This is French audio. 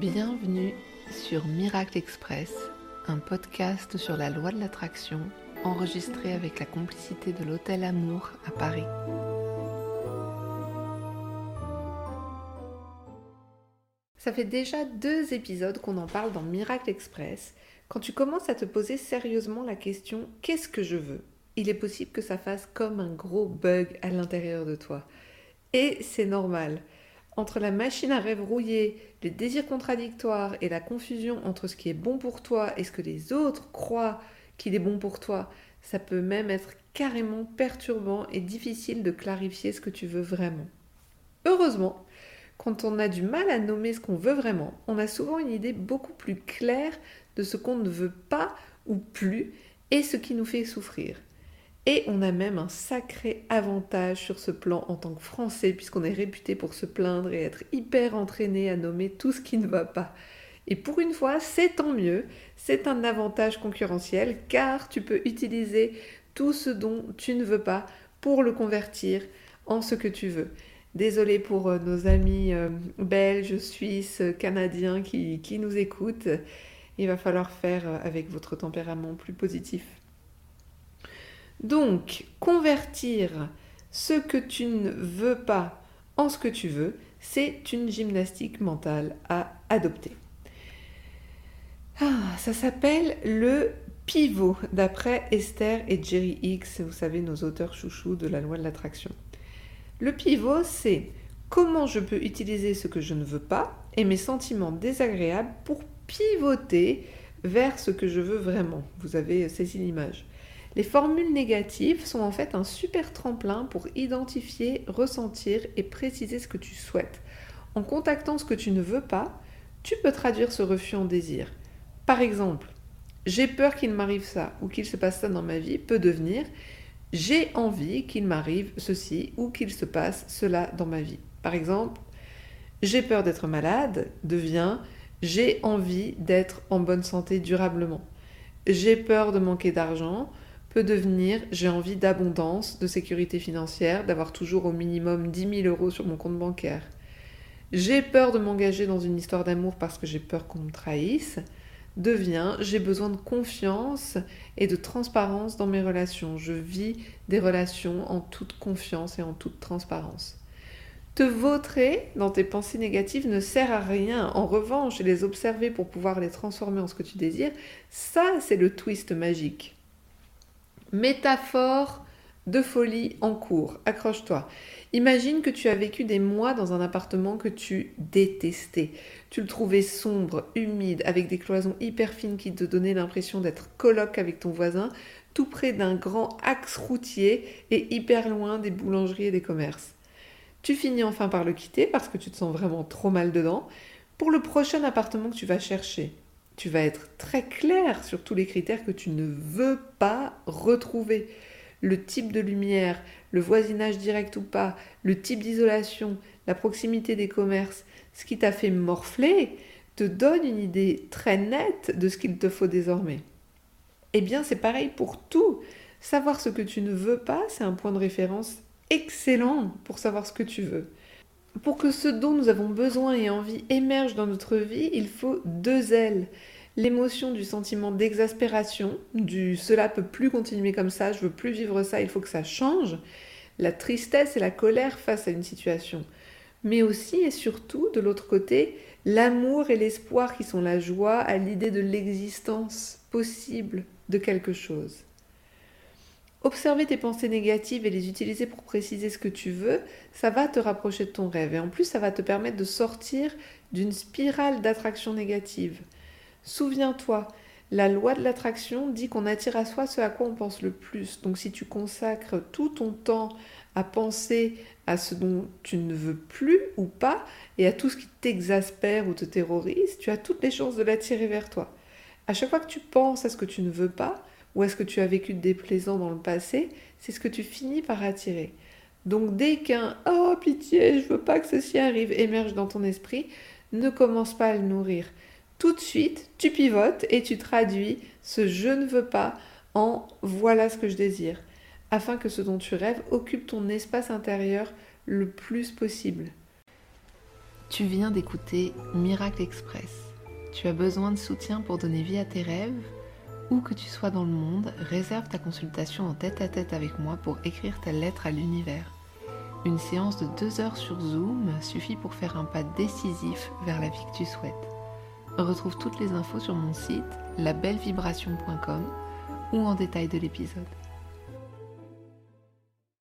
Bienvenue sur Miracle Express, un podcast sur la loi de l'attraction enregistré avec la complicité de l'Hôtel Amour à Paris. Ça fait déjà deux épisodes qu'on en parle dans Miracle Express. Quand tu commences à te poser sérieusement la question qu'est-ce que je veux? Il est possible que ça fasse comme un gros bug à l'intérieur de toi. Et c'est normal entre la machine à rêve rouillée, les désirs contradictoires et la confusion entre ce qui est bon pour toi et ce que les autres croient qu'il est bon pour toi, ça peut même être carrément perturbant et difficile de clarifier ce que tu veux vraiment. Heureusement, quand on a du mal à nommer ce qu'on veut vraiment, on a souvent une idée beaucoup plus claire de ce qu'on ne veut pas ou plus et ce qui nous fait souffrir. Et on a même un sacré avantage sur ce plan en tant que Français, puisqu'on est réputé pour se plaindre et être hyper entraîné à nommer tout ce qui ne va pas. Et pour une fois, c'est tant mieux, c'est un avantage concurrentiel, car tu peux utiliser tout ce dont tu ne veux pas pour le convertir en ce que tu veux. Désolé pour euh, nos amis euh, belges, suisses, canadiens qui, qui nous écoutent. Il va falloir faire euh, avec votre tempérament plus positif. Donc, convertir ce que tu ne veux pas en ce que tu veux, c'est une gymnastique mentale à adopter. Ah, ça s'appelle le pivot, d'après Esther et Jerry X, vous savez, nos auteurs chouchous de la loi de l'attraction. Le pivot, c'est comment je peux utiliser ce que je ne veux pas et mes sentiments désagréables pour pivoter vers ce que je veux vraiment. Vous avez saisi l'image. Les formules négatives sont en fait un super tremplin pour identifier, ressentir et préciser ce que tu souhaites. En contactant ce que tu ne veux pas, tu peux traduire ce refus en désir. Par exemple, j'ai peur qu'il m'arrive ça ou qu'il se passe ça dans ma vie peut devenir j'ai envie qu'il m'arrive ceci ou qu'il se passe cela dans ma vie. Par exemple, j'ai peur d'être malade devient j'ai envie d'être en bonne santé durablement. J'ai peur de manquer d'argent devenir j'ai envie d'abondance, de sécurité financière, d'avoir toujours au minimum 10 000 euros sur mon compte bancaire. J'ai peur de m'engager dans une histoire d'amour parce que j'ai peur qu'on me trahisse devient j'ai besoin de confiance et de transparence dans mes relations. Je vis des relations en toute confiance et en toute transparence. Te vautrer dans tes pensées négatives ne sert à rien. En revanche, les observer pour pouvoir les transformer en ce que tu désires, ça c'est le twist magique. Métaphore de folie en cours. Accroche-toi. Imagine que tu as vécu des mois dans un appartement que tu détestais. Tu le trouvais sombre, humide, avec des cloisons hyper fines qui te donnaient l'impression d'être coloc avec ton voisin, tout près d'un grand axe routier et hyper loin des boulangeries et des commerces. Tu finis enfin par le quitter parce que tu te sens vraiment trop mal dedans pour le prochain appartement que tu vas chercher tu vas être très clair sur tous les critères que tu ne veux pas retrouver. Le type de lumière, le voisinage direct ou pas, le type d'isolation, la proximité des commerces, ce qui t'a fait morfler, te donne une idée très nette de ce qu'il te faut désormais. Eh bien, c'est pareil pour tout. Savoir ce que tu ne veux pas, c'est un point de référence excellent pour savoir ce que tu veux. Pour que ce dont nous avons besoin et envie émerge dans notre vie, il faut deux ailes. L'émotion du sentiment d'exaspération, du cela peut plus continuer comme ça, je veux plus vivre ça, il faut que ça change. La tristesse et la colère face à une situation. Mais aussi et surtout, de l'autre côté, l'amour et l'espoir qui sont la joie à l'idée de l'existence possible de quelque chose. Observer tes pensées négatives et les utiliser pour préciser ce que tu veux, ça va te rapprocher de ton rêve. Et en plus, ça va te permettre de sortir d'une spirale d'attraction négative. Souviens-toi, la loi de l'attraction dit qu'on attire à soi ce à quoi on pense le plus. Donc si tu consacres tout ton temps à penser à ce dont tu ne veux plus ou pas, et à tout ce qui t'exaspère ou te terrorise, tu as toutes les chances de l'attirer vers toi. À chaque fois que tu penses à ce que tu ne veux pas, ou est-ce que tu as vécu de déplaisant dans le passé, c'est ce que tu finis par attirer. Donc dès qu'un oh pitié, je veux pas que ceci arrive émerge dans ton esprit, ne commence pas à le nourrir. Tout de suite, tu pivotes et tu traduis ce je ne veux pas en voilà ce que je désire, afin que ce dont tu rêves occupe ton espace intérieur le plus possible. Tu viens d'écouter Miracle Express. Tu as besoin de soutien pour donner vie à tes rêves? Où que tu sois dans le monde, réserve ta consultation en tête à tête avec moi pour écrire ta lettre à l'univers. Une séance de deux heures sur Zoom suffit pour faire un pas décisif vers la vie que tu souhaites. Retrouve toutes les infos sur mon site labellevibration.com ou en détail de l'épisode.